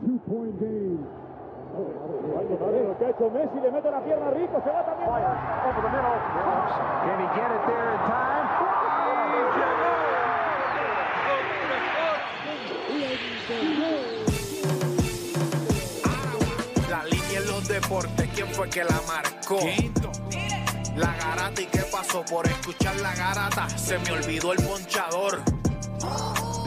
two-point game. Lo que ha hecho Messi, le mete la pierna rico, se va también. Can he get it there in time? La línea en los deportes, ¿quién fue que la marcó? La garata y qué pasó por escuchar la garata, se me olvidó el ponchador.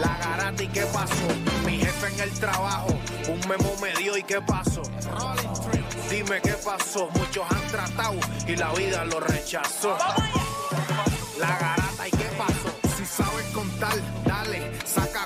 La garata y qué pasó, mi jefe en el trabajo, un memo me dio y qué pasó. Dime qué pasó, muchos han tratado y la vida lo rechazó. La garata y qué pasó, si sabes contar,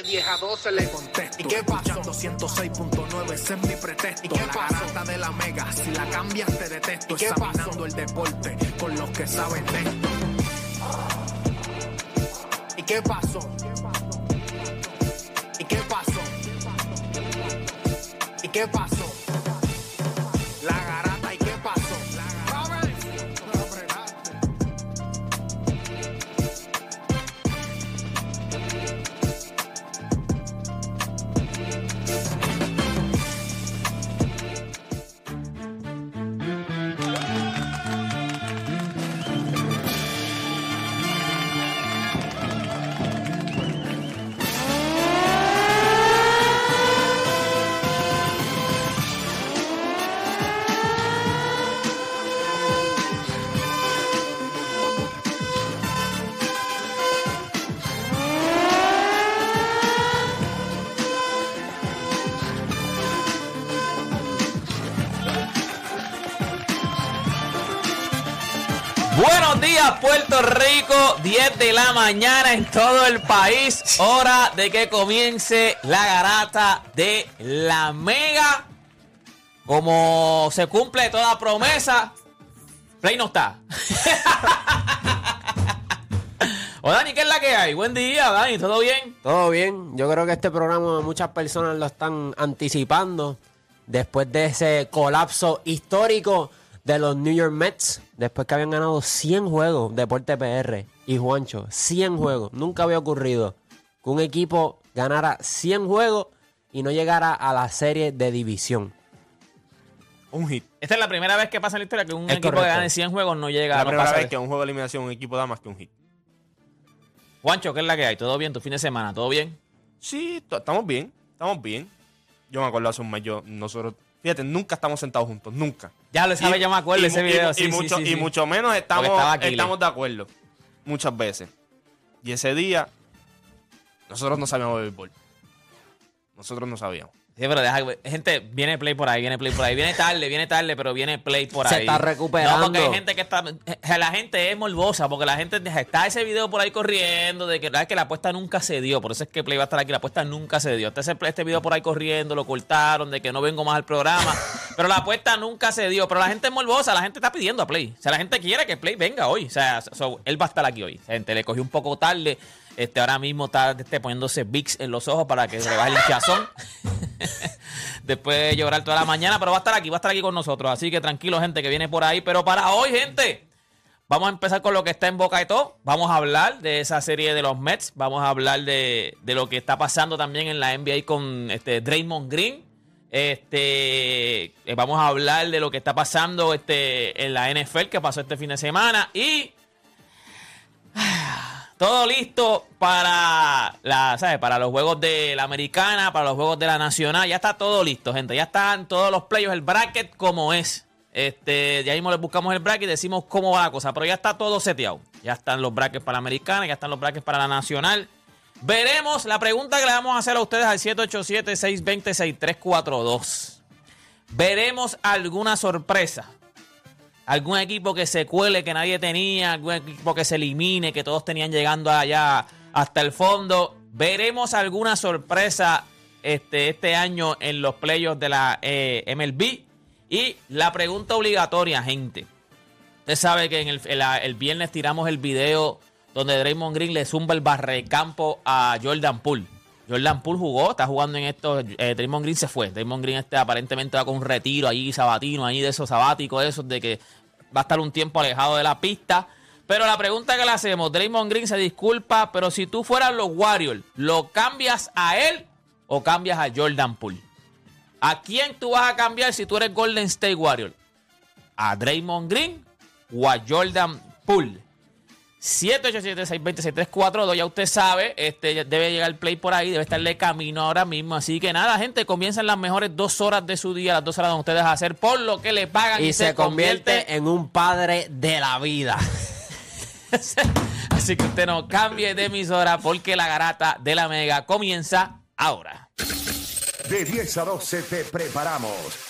12, vieja 12 le contesto. ¿Y qué pasó? 206.9, ese es mi pretexto. ¿Y qué pasó? De la mega, si la cambias te detesto. ¿Y qué Examinando pasó? el deporte con los que saben de esto. ¿Y qué pasó? ¿Y qué pasó? ¿Y qué pasó? ¿Y qué pasó? Buenos días, Puerto Rico. 10 de la mañana en todo el país. Hora de que comience la garata de la Mega. Como se cumple toda promesa, Play no está. o Dani, ¿qué es la que hay? Buen día, Dani, ¿todo bien? Todo bien, yo creo que este programa muchas personas lo están anticipando después de ese colapso histórico de los New York Mets, después que habían ganado 100 juegos Deporte PR y Juancho, 100 juegos, nunca había ocurrido que un equipo ganara 100 juegos y no llegara a la serie de división. Un hit. Esta es la primera vez que pasa en la historia que un Es equipo correcto. que gane 100 juegos no llega La no primera pasa vez que un juego de eliminación un equipo da más que un hit. Juancho, ¿qué es la que hay? ¿Todo bien? ¿Tu fin de semana? ¿Todo bien? Sí, estamos bien, estamos bien. Yo me acuerdo hace un mes, yo, nosotros, fíjate, nunca estamos sentados juntos, nunca. Ya lo sabes, Y- yo me acuerdo y ese y video. y, sí, mucho, sí, y mucho menos estamos, estamos de acuerdo. Muchas veces. Y ese día, nosotros no sabíamos béisbol. Nosotros no sabíamos. Sí, pero deja, gente, viene play por ahí, viene play por ahí. Viene tarde, viene tarde, pero viene play por Se ahí. está recuperando. No, porque hay gente que está. eh, La gente es morbosa, porque la gente está ese video por ahí corriendo de que, que la apuesta nunca se dio. Por eso es que play va a estar aquí. La apuesta nunca se dio. Está ese, este video por ahí corriendo, lo cortaron, de que no vengo más al programa. pero la apuesta nunca se dio. Pero la gente es morbosa, la gente está pidiendo a play. O sea, la gente quiere que play venga hoy. O sea, so- él va a estar aquí hoy. Gente, le cogió un poco tarde. Este, ahora mismo está este, poniéndose Vicks en los ojos para que se baje el hinchazón. Después de llorar toda la mañana, pero va a estar aquí, va a estar aquí con nosotros. Así que tranquilo, gente, que viene por ahí. Pero para hoy, gente, vamos a empezar con lo que está en boca de todo. Vamos a hablar de esa serie de los Mets. Vamos a hablar de, de lo que está pasando también en la NBA con este Draymond Green. Este, eh, vamos a hablar de lo que está pasando este, en la NFL que pasó este fin de semana. Y todo listo para la, ¿sabes? Para los juegos de la americana, para los juegos de la nacional. Ya está todo listo, gente. Ya están todos los playoffs, el bracket como es. Este, ya mismo les buscamos el bracket y decimos cómo va la cosa. Pero ya está todo seteado. Ya están los brackets para la americana, ya están los brackets para la nacional. Veremos la pregunta que le vamos a hacer a ustedes al 787-620-6342. Veremos alguna sorpresa algún equipo que se cuele que nadie tenía, algún equipo que se elimine, que todos tenían llegando allá hasta el fondo. Veremos alguna sorpresa este, este año en los playoffs de la eh, MLB. Y la pregunta obligatoria, gente. Usted sabe que en el, el- viernes tiramos el video donde Draymond Green le zumba el barrecampo a Jordan Poole. Jordan Poole jugó, está jugando en esto. eh, Draymond Green se fue. Draymond Green este aparentemente va con un retiro ahí sabatino, ahí de esos sabáticos, esos de que va a estar un tiempo alejado de la pista. Pero la pregunta que le hacemos, Draymond Green se disculpa, pero si tú fueras los Warriors, ¿lo cambias a él o cambias a Jordan Poole? ¿A quién tú vas a cambiar si tú eres Golden State Warrior? ¿A Draymond Green o a Jordan Poole? 787-620-6342, ya usted sabe, este debe llegar el play por ahí, debe estarle camino ahora mismo. Así que nada, gente, comienzan las mejores dos horas de su día, las dos horas donde ustedes a hacer por lo que le pagan y, Y se convierte en un padre de la vida. Así que usted no cambie de emisora porque la garata de la mega comienza ahora. De 10 a 12 te preparamos.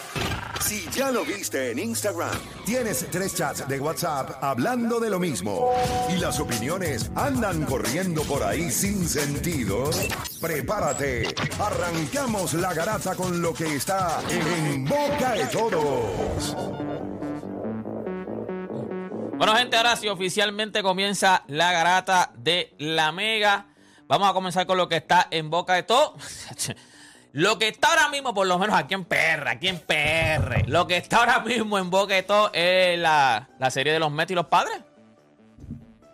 Si ya lo viste en Instagram, tienes tres chats de WhatsApp hablando de lo mismo y las opiniones andan corriendo por ahí sin sentido, prepárate. Arrancamos la garata con lo que está en boca de todos. Bueno, gente, ahora sí oficialmente comienza la garata de la Mega. Vamos a comenzar con lo que está en boca de todo. Lo que está ahora mismo, por lo menos aquí en PR, aquí en PR, lo que está ahora mismo en boca de todo es la, la serie de los Mets y los padres.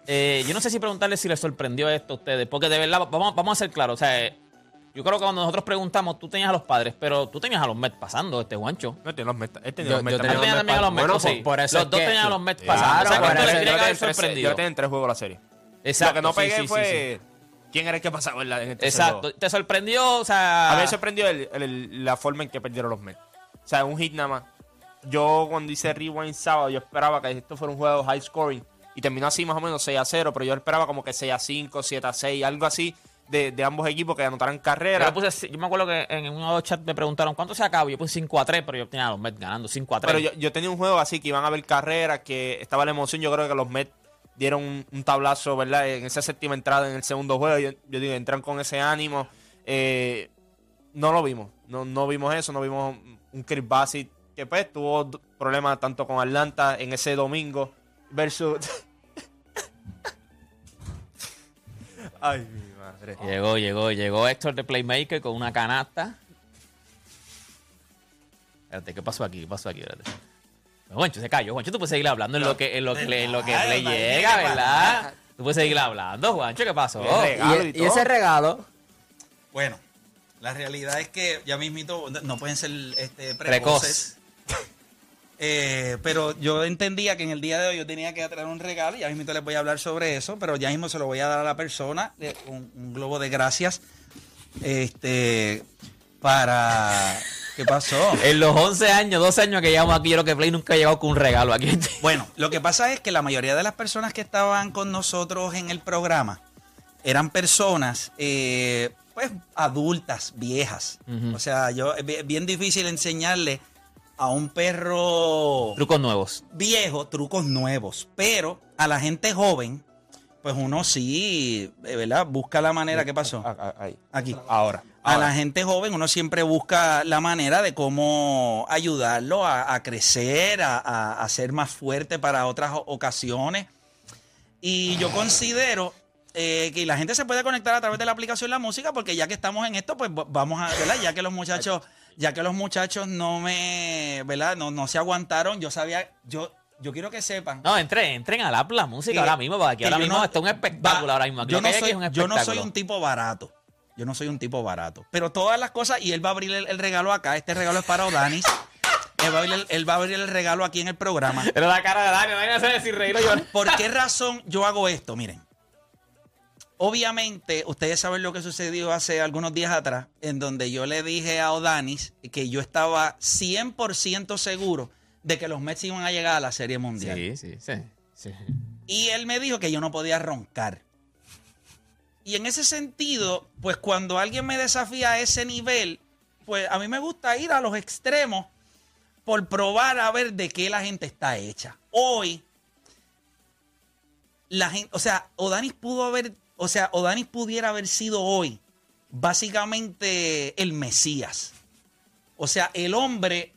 Eh, yo no sé si preguntarles si les sorprendió esto a ustedes, porque de verdad, vamos, vamos a ser claros. O sea, yo creo que cuando nosotros preguntamos, tú tenías a los padres, pero tú tenías a los Mets pasando, este guancho. No, tiene los Mets. Tenía Yo- los Mets yo tenía también a los Mets, Bueno, sí. por- por eso los es dos que- tenían a los. Mets Claro, pasando. o sea, que eso les yo tenía sorprendido. tres- Yo tenía tres juegos la serie. Exacto, Lo que no sí, pegué sí, sí, fue. ¿Quién era el que pasaba en, la, en este Exacto. juego? ¿Te sorprendió? O sea. A mí me sorprendió el- el- la forma en que perdieron los Mets. O sea, un hit nada más. Yo cuando hice Rewind sábado, yo esperaba que esto fuera un juego high scoring. Y terminó así más o menos 6 a 0, pero yo esperaba como que 6 a 5, 7 a 6, algo así de, de ambos equipos que anotaran carreras. puse- yo me acuerdo que en uno de los chats me preguntaron cuánto se acabó. Yo puse 5 a 3, pero yo tenía a los Mets ganando 5 a 3. Pero yo, yo tenía un juego así que iban a haber carreras, que estaba la emoción. Yo creo que los Mets dieron un, tablazo, ¿verdad? En esa séptima entrada en el segundo juego. Yo, digo, entran con ese ánimo. Eh, no lo vimos. No, no vimos eso. No vimos un Chris Bassett que pues tuvo problemas tanto con Atlanta en ese domingo versus... Ay, mi madre. Llegó, llegó, llegó Héctor de Playmaker con una canasta. Espérate, ¿qué pasó aquí? ¿Qué pasó aquí? Espérate. Juancho se cayó. Juancho, tú puedes seguir hablando en lo que, en lo que, le, en lo que Ay, le María, llega, ¿qué ¿verdad? Tú puedes seguir hablando, Juancho, ¿qué pasó? Y, y y ese regalo, Bueno, la realidad es que ya mismito no pueden ser este, Precoz. precoces. Eh, pero yo entendía que en el día de hoy yo tenía que traer un regalo y ya mismo les voy a hablar sobre eso, pero ya mismo se lo voy a dar a la persona, eh, un, un globo de gracias, este, para... ¿Qué pasó? En los 11 años, 12 años que llevamos aquí, yo creo que Play nunca ha llegado con un regalo aquí. Bueno, lo que pasa es que la mayoría de las personas que estaban con nosotros en el programa eran personas, eh, pues, adultas, viejas. O sea, yo es bi- bien difícil enseñarle a un perro Trucos nuevos. viejo trucos nuevos, pero a la gente joven, pues uno sí, eh, ¿verdad? Busca la manera. ¿Qué pasó? Ahí. Aquí. Ahora. A la gente joven uno siempre busca la manera de cómo ayudarlo a, a crecer, a, a- a ser más fuerte para otras ocasiones. Y yo considero eh, que la gente se puede conectar a través de la aplicación La Música, porque ya que estamos en esto, pues va- vamos a, ¿verdad? Ya que los muchachos, ya que los muchachos no me, ¿verdad? No, no se aguantaron, yo sabía, yo, yo quiero que sepan. No, entren, entren a la, la música que- ahora mismo, porque aquí ahora mismo no- está un espectáculo va- ahora mismo. Yo, no soy, yo no soy un tipo barato. Yo no soy un tipo barato. Pero todas las cosas, y él va a abrir el, el regalo acá. Este regalo es para Odanis. Él va, a abrir el, él va a abrir el regalo aquí en el programa. Pero la cara de Dani, no hay que hacer si reír o llorar. ¿Por qué razón yo hago esto? Miren. Obviamente, ustedes saben lo que sucedió hace algunos días atrás, en donde yo le dije a Odanis que yo estaba 100% seguro de que los Mets iban a llegar a la Serie Mundial. Sí, sí, sí. sí. Y él me dijo que yo no podía roncar. Y en ese sentido, pues cuando alguien me desafía a ese nivel, pues a mí me gusta ir a los extremos por probar a ver de qué la gente está hecha. Hoy, la gente, o sea, Odanis pudo haber O sea, Odanis pudiera haber sido hoy básicamente el Mesías. O sea, el hombre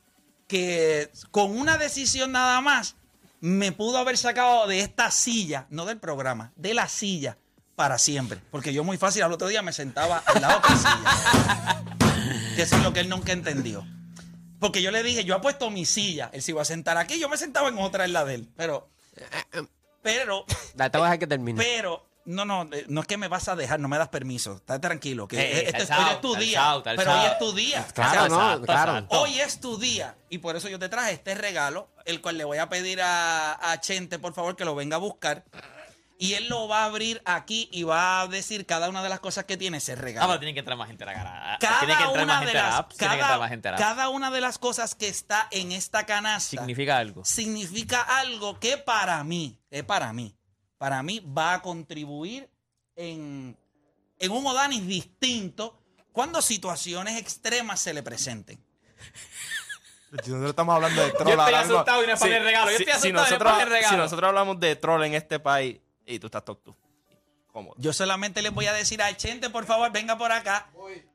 que con una decisión nada más me pudo haber sacado de esta silla, no del programa, de la silla para siempre. Porque yo muy fácil al otro día me sentaba al lado de silla. que eso es lo que él nunca entendió. Porque yo le dije, yo apuesto mi silla, él se iba a sentar aquí, yo me sentaba en otra en la de él. Pero, pero, Dale, te voy a dejar que termine. pero, no, no, eh, no es que me vas a dejar, no me das permiso. Está tranquilo, que Eh, eh, está este- el hoy es tu día. pero hoy es tu día. Claro, no, claro. Hoy es tu día y por eso yo te traje este regalo, el cual le voy a pedir a, a Chente, por favor, que lo venga a buscar. Y él lo va a abrir aquí y va a decir cada una de las cosas que tiene ese Ah, regalo. pero tiene que entrar más gente a la cara. cada tiene que entrar una más de gente a la las, app. Tiene que entrar más cada, gente a la app. cada una de las cosas que está en esta canasta Significa algo. significa algo que para mí, que para mí, para mí va a contribuir en, en un Odanis distinto cuando situaciones extremas se le presenten. Nosotros estamos hablando de troll. Yo estoy asustado y no es para el regalo. Yo si, estoy si asustado y no es nosotros, para el regalo. si nosotros hablamos de troll en este país y tú estás top tú. Cómodo. Yo solamente les voy a decir a Chente, por favor, venga por acá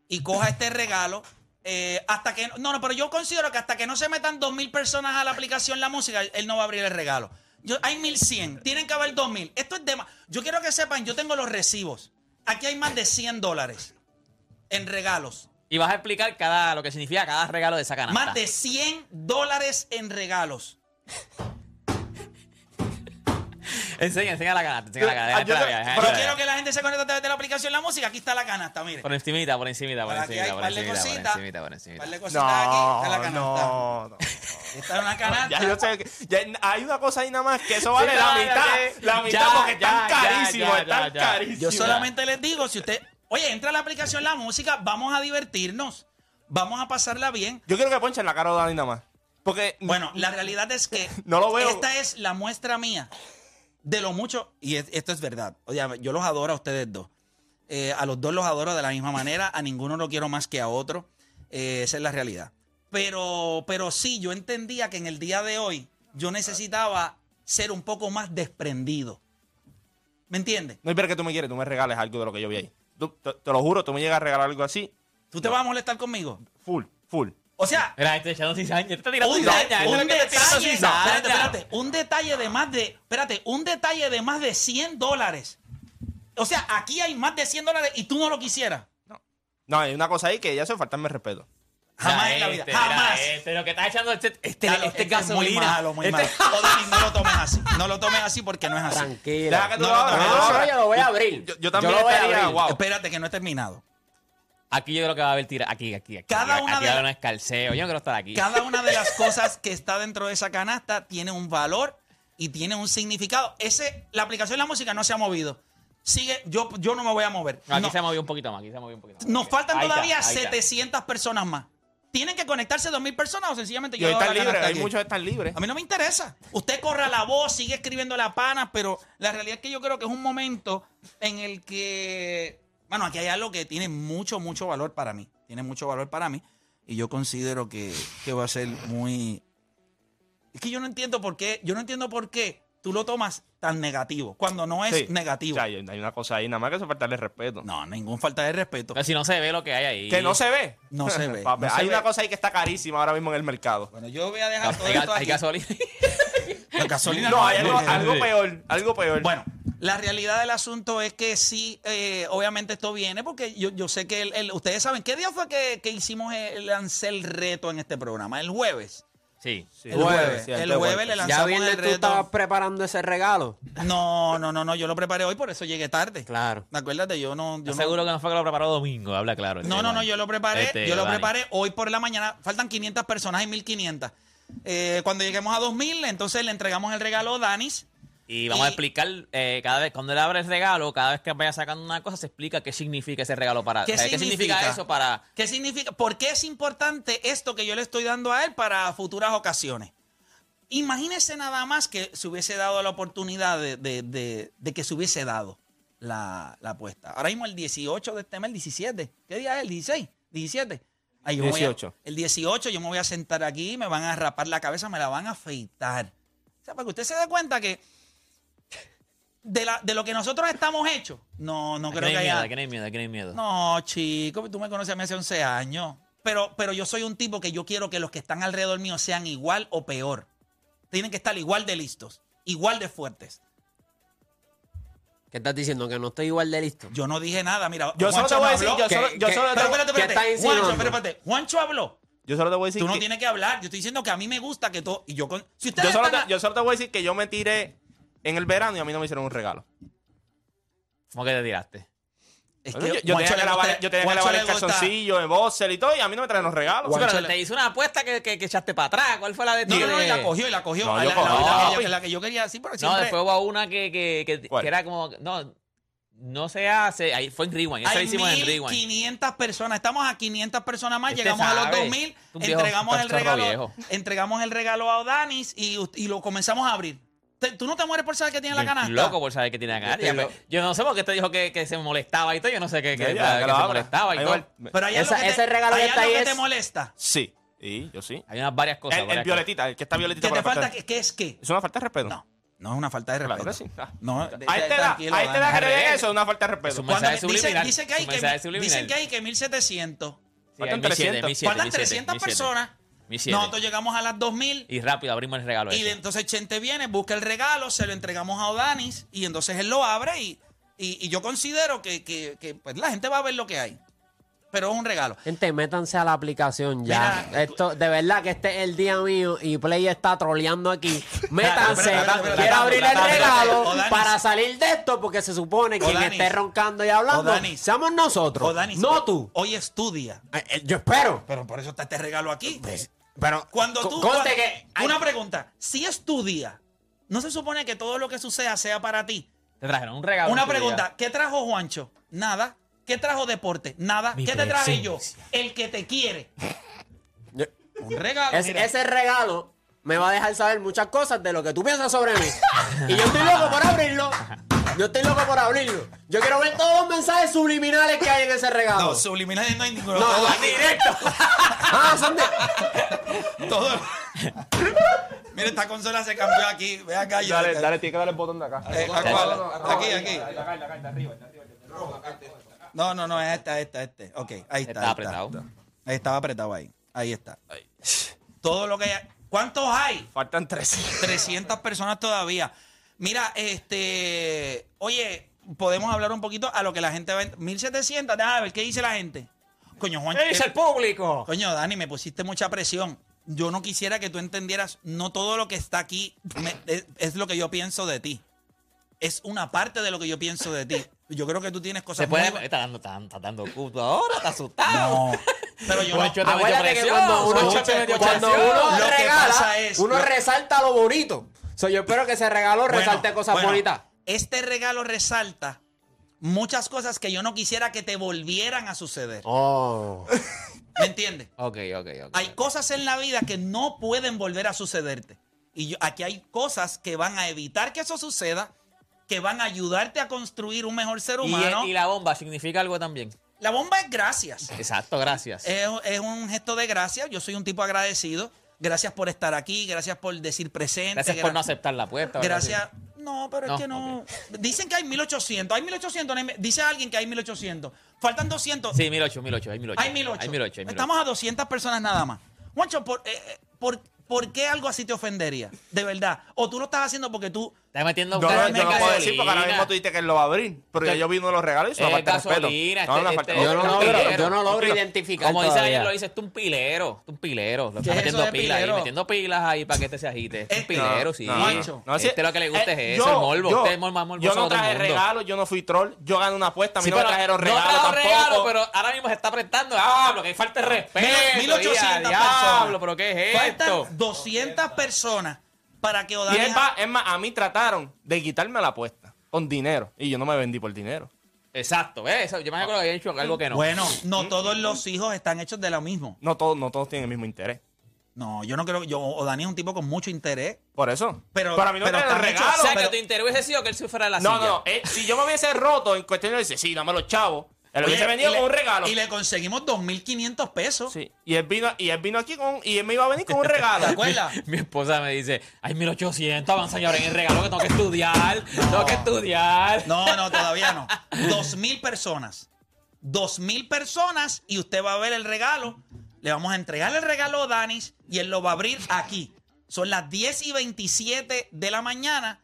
y coja este regalo. eh, hasta que no, no, pero yo considero que hasta que no se metan dos mil personas a la aplicación la música, él no va a abrir el regalo. Yo, hay 1100, tienen que haber 2000. Esto es de más. Yo quiero que sepan, yo tengo los recibos. Aquí hay más de 100 dólares en regalos. Y vas a explicar cada, lo que significa cada regalo de esa canasta. Más de 100 dólares en regalos. Enseña, enseña la canasta. Enseña la Ah, canasta. yo Pero la- quiero que la gente se conecte a través de la aplicación La Música. Aquí está la canasta, mire. Por encimita, por encimita, por Por aquí hay encimita, por par de encimita, por encimita, por encimita. Par de cositas aquí. Está la No, canasta. no, no. Esta es una canasta. Ya yo sé que ya hay una cosa ahí nada más que eso vale Sí, la mitad. la mitad ya, porque están carísimos, están carísimos. Yo solamente les digo, si usted, oye, entra a la aplicación La Música, vamos a divertirnos, vamos a pasarla bien. Yo quiero que ponchen la cara de Dani nada más. Porque Bueno, la realidad es que No lo veo. esta es la muestra mía de lo mucho, y es- esto es verdad. Oye, yo los adoro a ustedes dos. Eh, a los dos los adoro de la misma manera, a ninguno lo quiero más que a otro. Eh, esa es la realidad. Pero, pero sí, yo entendía que en el día de hoy yo necesitaba ser un poco más desprendido. ¿Me entiendes? no espera que tú me quieres, tú me regales algo de lo que yo vi ahí. Tú- te, te lo juro, tú me llegas a regalar algo así, ¿Tú te vas a molestar conmigo? full, full. O sea, Mira, este echando cizaña. Este está tirando un, cizaña. de- este un tirando detalle, espérate, espérate, un detalle de más de, espérate, un detalle de más de 100 dólares. O sea, aquí hay más de 100 dólares y tú no lo quisieras. No, hay una cosa ahí que ya es faltarme respeto. Jamás en la vida, este, jamás. Este, lo que está echando este, este, este esto es muy gasolina. malo, muy Este- malo. No lo tomes así. No lo tomes así porque no es así. Tranquila. Deja que tú No, lo no, abras, no, No, no, yo lo voy a abrir. Yo, yo también lo voy a estaría, abrir. wow. Espérate que no he terminado. Aquí yo creo que va a haber tira. Aquí, aquí, aquí. Cada aquí, una aquí de va a haber la- un escalceo. Yo no quiero estar aquí. Cada una de las cosas que está dentro de esa canasta tiene un valor y tiene un significado. Ese, la aplicación de la música no se ha movido. Sigue, yo, yo no me voy a mover. No, aquí No. se ha movido un poquito más. Aquí se ha movido un poquito más. Nos faltan Ahí todavía está. 700 personas más. ¿Tienen que conectarse 2.000 personas o sencillamente yo dejo están libres, hay aquí? muchos que están libres. A mí no me interesa. Usted corra la voz, sigue escribiendo la pana, pero la realidad es que yo creo que es un momento en el que, bueno, aquí hay algo que tiene mucho, mucho valor para mí. Tiene mucho valor para mí. Y yo considero que, que va a ser muy... Es que yo no entiendo por qué, yo no entiendo por qué tú lo tomas tan negativo, cuando no es Sí. negativo. O sea, hay una cosa ahí nada más que eso es faltarle respeto. No, ningún falta de respeto. Pero si no se ve lo que hay ahí. Que no se ve. No se ve, se hay ve. una cosa ahí que está carísima ahora mismo en el mercado. Bueno, yo voy a dejar todo Hay, esto hay aquí. gasolina. La gasolina No, no hay hay. algo, algo peor, algo peor. Bueno, la realidad del asunto es que sí, eh, obviamente esto viene porque yo, yo sé que el- el- ustedes saben, ¿qué día fue que, que hicimos, el, lancé el reto en este programa? El jueves. Sí. Sí, el jueves. sí, el jueves le Ya lanzamos viernes el tú reto. estabas preparando ese regalo. No, no, no, no, yo lo preparé hoy, por eso llegué tarde. Claro. Acuérdate, yo no... Yo no- seguro que no fue que lo preparó domingo. Habla claro. No, no, no, yo lo preparé, Este, yo lo Dani. preparé hoy por la mañana. Faltan 500 personas, hay 1500. Eh, cuando lleguemos a 2000, entonces le entregamos el regalo a Danis. Y vamos a explicar, eh, cada vez, cuando él abre el regalo, cada vez que vaya sacando una cosa, se explica qué significa ese regalo para. ¿Qué o sea, significa? eso para. ¿Qué significa? ¿Por qué es importante esto que yo le estoy dando a él para futuras ocasiones? Imagínese nada más que se hubiese dado la oportunidad de, de- de- de que se hubiese dado la, la apuesta. Ahora mismo el 18 de este mes, el 17. ¿Qué día es? ¿El 16? ¿17? Ahí yo me voy a- 18. el 18 yo me voy a sentar aquí, me van a rapar la cabeza, me la van a afeitar. O sea, para que usted se dé cuenta que de, la, de lo que nosotros estamos hechos, no, no Aquí creo no que miedo, haya. aquí no hay miedo, aquí no hay miedo. No, chico, tú me conoces a mí hace 11 años. Pero, pero yo soy un tipo que yo quiero que los que están alrededor mío sean igual o peor. Tienen que estar igual de listos, igual de fuertes. ¿Qué estás diciendo? ¿Que no estoy igual de listo? Yo no dije nada, mira. Yo solo te voy a decir, yo ¿Qué- solo, yo qué- solo te Pero voy- espérate, ¿Qué espérate. estás Juancho, espérate, espérate. Juancho habló. yo solo te voy a decir Tú no que- tienes que hablar. Yo estoy diciendo que a mí me gusta que todo. Y yo, con- si yo, ustedes solo están te, yo solo te voy a decir que yo me tiré en el verano y a mí no me hicieron un regalo. ¿Cómo que te tiraste? Es yo, yo tenía que le lavar, gusta- yo tenía que lavar el calzoncillo, el boxer y todo, y a mí no me traen los regalos. Sí, pero le- te hizo una apuesta que, que, que echaste para atrás. ¿Cuál fue la de No, ti? no, no, y de- la cogió, y la cogió. No, la, yo la- cogí. la- la- No, la- la que yo quería decir, pero No, siempre. después hubo una que, que, que, que era como. No, no se hace. Ahí fue en Rewind. Esa hicimos en Rewind. 1500 personas, estamos a 500 personas más, Este llegamos a los sabe. 2000, Un viejo entregamos el regalo, viejo. entregamos el regalo a Odanis y, y lo comenzamos a abrir. Te- ¿Tú no te mueres por saber que tiene la canasta? loco por saber que tiene la canasta. Yo no sé por qué te dijo que, que se molestaba y todo. Yo no sé qué, que, que que se molestaba y Ahí todo. Pero hay Esa- algo que te, ese regalo hay que está algo ahí que es- te molesta. Sí, y yo sí. Hay unas varias cosas. El, el varias cosas. violetita, el que está violetita Que por te la parte- falta, que, ¿qué es qué? Es una falta de respeto. No, no es una falta de respeto. Claro que sí. Ah. No, A de- esta edad, tranquilo, a esta Dani. edad que le den Arreglo. eso es una falta de respeto. Cuando mensaje subliminal. que hay Su que, dicen que hay que 1700. Sí, hay Faltan 1700, 300. 1700, Faltan 1700, 300 personas. 1700. Nosotros llegamos a las 2000 Y rápido abrimos el regalo. y ese. entonces Chente viene, busca el regalo, se lo entregamos a Odanis y entonces él lo abre y, y, y yo considero que, que- que, pues, la gente va a ver lo que hay. Pero es un regalo. Gente, métanse a la aplicación ya. Mira, Esto, de verdad que este es el día mío y Play está troleando aquí. Métanse. Quiero abrir el regalo para salir de esto porque se supone que quien esté roncando y hablando seamos nosotros. No tú. Hoy estudia. Eh, eh, Yo espero. Pero por eso está este regalo aquí. Pero Cuando tú. conste cuando- que hay- Una pregunta. Si es tu día, ¿no se supone que todo lo que suceda sea para ti? Te trajeron un regalo. Una pregunta. día. ¿Qué trajo Juancho? Nada. ¿Qué trajo deporte? Nada. Mi ¿Qué te traje yo? El que te quiere. Un regalo. Es- ese regalo me va a dejar saber muchas cosas de lo que tú piensas sobre mí. y yo estoy loco por abrirlo. Yo estoy loco por abrirlo. Yo quiero ver todos los mensajes subliminales que hay en ese regalo. No, subliminales no hay ninguno. No, directo. Ah, son de- todo. Mira, esta consola se cambió aquí. Ve acá. yo- Dale, dale, tiene que darle el botón de acá. Eh. Aquí, aquí. No, no, no, es esta, esta, este. Ok, ahí está. Está ahí apretado. Ahí estaba apretado ahí. Ahí está. Todo lo que hay. ¿Cuántos hay? Faltan tres. 300 personas todavía. Mira, este. Oye, podemos hablar un poquito a lo que la gente va. 1700, déjame ver qué dice la gente. Coño, Juan. ¿Qué dice el público? Coño, Dani, me pusiste mucha presión. Yo no quisiera que tú entendieras, no todo lo que está aquí me- es, es lo que yo pienso de ti. Es una parte de lo que yo pienso de ti. Yo creo que tú tienes cosas Se puede. muy- Está dando, está, está dando culto ahora, está asustado. No, pero yo no. Metió Acuérdate que cuando uno, cuando uno Lo que regala, pasa es- uno lo- resalta lo bonito. So, yo espero que ese regalo Bueno, resalte cosas bueno, bonitas. Este regalo resalta muchas cosas que yo no quisiera que te volvieran a suceder. Oh. ¿Me entiendes? Ok, ok, ok. Hay cosas en la vida que no pueden volver a sucederte. Y yo- aquí hay cosas que van a evitar que eso suceda, que van a ayudarte a construir un mejor ser humano. y la bomba significa algo también. La bomba es gracias. Exacto, gracias. Es, es un gesto de gracias. Yo soy un tipo agradecido. Gracias por estar aquí. Gracias por decir presente. Gracias por no aceptar la apuesta. ¿verdad? Gracias. No, pero No, es que no. Dicen que hay 1800. Hay 1800. no hay- Dice alguien que hay 1800. Faltan 200. Sí, 1008, 1008, hay 1008. Hay 1008. Hay 1008, hay 1008. Estamos a 200 personas nada más. Juancho, ¿por, eh, eh, por, ¿por qué algo así te ofendería? De verdad. O tú lo estás haciendo porque tú. Estás metiendo Yo, no- gasolina. yo no puedo decir porque ahora mismo tú dices que él lo va a abrir. Pero ya yo vi uno de los regalos y es una falta de respeto. gasolina, No, este- una este- falta de Yo no un yo no logro Un identificar Como dice ayer, lo dice, es un pilero. Es un pilero. Lo ¿Qué está es metiendo pilas ahí, metiendo pilas ahí para que este se agite. Es un Este- pilero, sí. no, no, este lo que le gusta eh, es eso, el morbo. yo- Usted es mol- más morboso Yo no traje regalos, yo no fui troll. Yo gané una apuesta, a mí Sí, no me trajeron no regalos trajo tampoco. regalo, pero ahora mismo se está prestando. Ah, lo que falta es respeto. Mil- 1800 ya, personas. diablo, pero ¿qué es esto? Faltan 200 personas para que Y Odanis. es más, es más, a mí trataron de quitarme la apuesta con dinero. Y yo no me vendí por dinero. Exacto. Eso, Yo me acuerdo que había dicho algo que no. Bueno, no todos los hijos están hechos de lo mismo. No todos, no todos tienen el mismo interés. No, yo no creo. Yo, Odani es un tipo con mucho interés. Por eso. Pero- Para mí no pero hechos- regalos. o sea, pero- que tu interés hubiese sido que él se fuera de la No, silla. no, no. eh, si yo me hubiese roto en cuestión de decir, sí, dame los chavos. Él Oye, hubiese venido con le- un regalo. Y le conseguimos 2.500 pesos. Sí. Y él vino, y él vino aquí con, y él me iba a venir con un regalo. ¿Te acuerdas? Mi esposa me dice, ay, 1800, avanza señor en el regalo que tengo que estudiar, tengo que estudiar. No, no, todavía no. 2.000 personas. 2.000 personas y usted va a ver el regalo. Le vamos a entregar el regalo a Danis y él lo va a abrir aquí. Son las 10 y 27 de la mañana.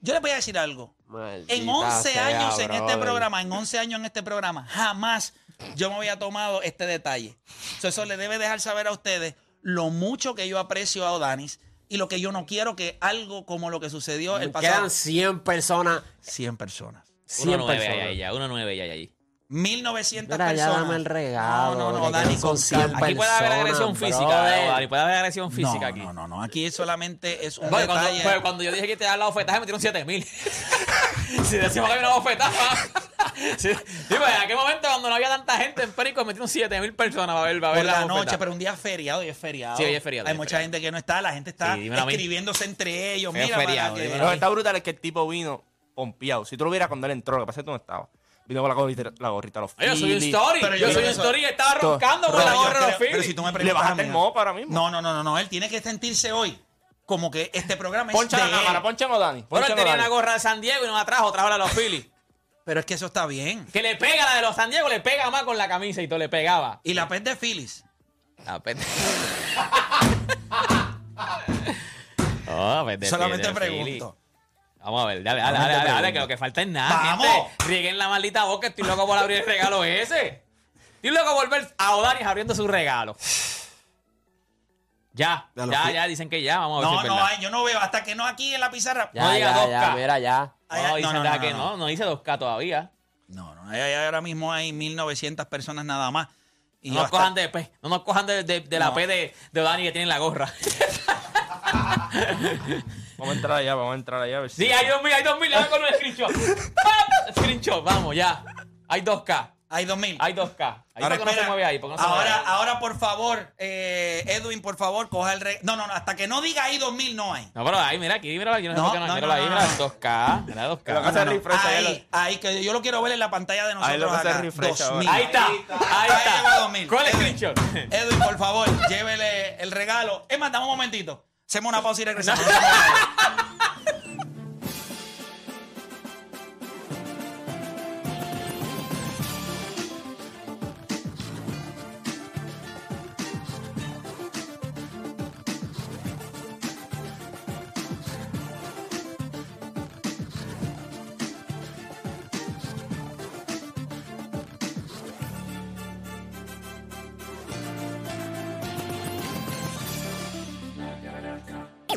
Yo les voy a decir algo. Maldita En 11 sea, años en este programa, en 11 años en este programa, jamás yo me había tomado este detalle. So, eso le debe dejar saber a ustedes lo mucho que yo aprecio a Odanis y lo que yo no quiero que algo como lo que sucedió el pasado. Quedan 100 personas. 100 personas. 100 Uno nueve hay personas. ahí ya, uno nueve ya hay ahí. 1900 Mira, ya personas. dame el regalo. No, no, no, Dani, con son 100 calma. Aquí puede haber agresión física, brother. Dani, puede haber agresión física no, aquí. No, no, no. Aquí solamente es un Bueno, cuando, detalle. pues, cuando yo dije que te daba la bofetada, me metieron 7000. si decimos que hay una sí, sí, pues en aquel momento, cuando no había tanta gente en Perico, metieron 7000 personas para ver, para por ver la, noche, pero un día feriado y es feriado. Sí, hoy es feriado, Hay es mucha feriado. gente que no está, la gente está Sí, a escribiéndose entre ellos. Es Mira, para feriado, que- Lo que está brutal es que el tipo vino pompeado. Si tú lo vieras cuando él entró, lo que pasa es que tú no estabas. Vino con la gorrita, la gorrita a los Ay, yo soy un Phillies. story. Pero yo yo soy un creo que story y estaba Todo. roncando con Pero la yo gorra de creo- los Phillies. pero si tú me Le preguntas bajaste a mí, el moho para mí. No, no, no, no, no. Él tiene que sentirse hoy como que este programa Poncha es la de él. cámara, poncha o Dani. Bueno, él Poncha o tenía Dani. una gorra de San Diego y no la trajo, trajo la de los Phillies. Pero es que eso está bien. Que le pega la de los San Diego, le pega más con la camisa y todo, le pegaba. Y la pez de Phyllis. La pe- Oh, pues de Solamente Phillies, de Phillies. pregunto. Vamos a ver, dale, dale, dale, dale, que lo que falta es nada. ¡Vamos! Gente, rieguen la maldita boca, estoy loco por abrir el regalo ese. Estoy loco por ver a Odanis abriendo su regalo. Ya, Ya ya, dicen que ya, vamos a ver No, no, yo no veo hasta que no aquí en la pizarra. Ya, No diga ya, 2K. ya, mira, ya. Ay, No, dicen no, no, ya no, que no. no, no dice 2K todavía. No, no, ahí- ahí ahora mismo hay 1900 personas nada más. Y No nos hasta- cojan de, pues, no nos cojan de, de- de la. P de, de Odani que tiene en la gorra. Vamos a entrar allá, vamos a entrar allá a ver si. Sí, hay 2000, hay 2000, le doy con un screenshot. Screenshot, vamos, ya. Hay 2K, Hay 2000. hay 2K. Ahí Ahora, porque no se espera. mueve ahí, porque no se ahora, mueve ahí. ahora, por favor, eh, Edwin, por favor, coja el re... No, no, no, hasta que no diga ahí 2000 no hay. No, pero ahí, mira aquí, mira aquí, no sé No, qué no, no, míralo no, ahí, mira, no. 2K, mira 2K. Pero hace refresh ahí, Ahí, ahí, que yo lo quiero ver en la pantalla de Ahí lo nosotros que hace acá. refresh 2000. Ahí está, ahí Ahí está. llegó 2000. ¿Cuál es el Edwin, screenshot? Edwin, por favor, llévele el regalo. Es más, dame un momentito. Hacemos una pausa y regresamos.